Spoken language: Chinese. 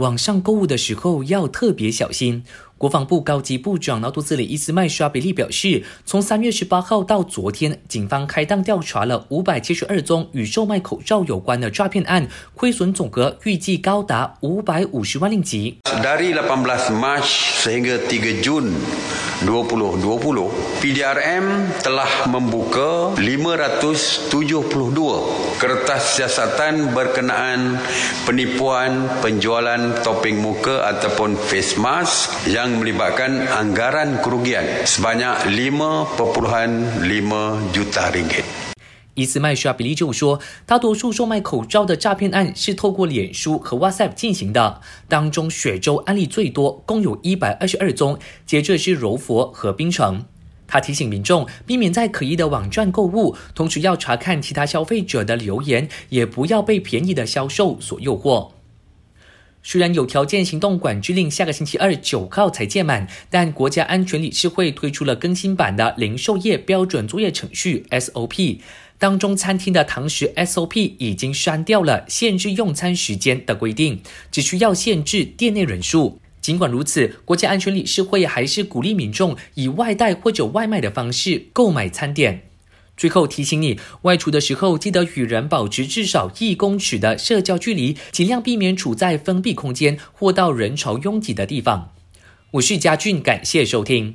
网上购物的时候要特别小心。国防部高级部长纳杜兹里伊斯麦沙比利表示，从三月十八号到昨天，警方开档调查了五百七十二宗与售卖口罩有关的诈骗案，亏损总额预计高达五百五十万令吉。Dari 18 Mac sehingga 3 Jun 2020, PDRM telah membuka 572 kertas siasatan berkenaan penipuan penjualan topeng muka ataupun face mask yang yang melibatkan anggaran kerugian sebanyak 5.5 juta ringgit. 伊斯麦沙比利就说，大多数售卖口罩的诈骗案是透过脸书和 WhatsApp 进行的，当中雪州案例最多，共有一百二十二宗，接着是柔佛和槟城。他提醒民众避免在可疑的网站购物，同时要查看其他消费者的留言，也不要被便宜的销售所诱惑。虽然有条件行动管制令下个星期二九号才届满，但国家安全理事会推出了更新版的零售业标准作业程序 SOP，当中餐厅的堂食 SOP 已经删掉了限制用餐时间的规定，只需要限制店内人数。尽管如此，国家安全理事会还是鼓励民众以外带或者外卖的方式购买餐点。最后提醒你，外出的时候记得与人保持至少一公尺的社交距离，尽量避免处在封闭空间或到人潮拥挤的地方。我是佳俊，感谢收听。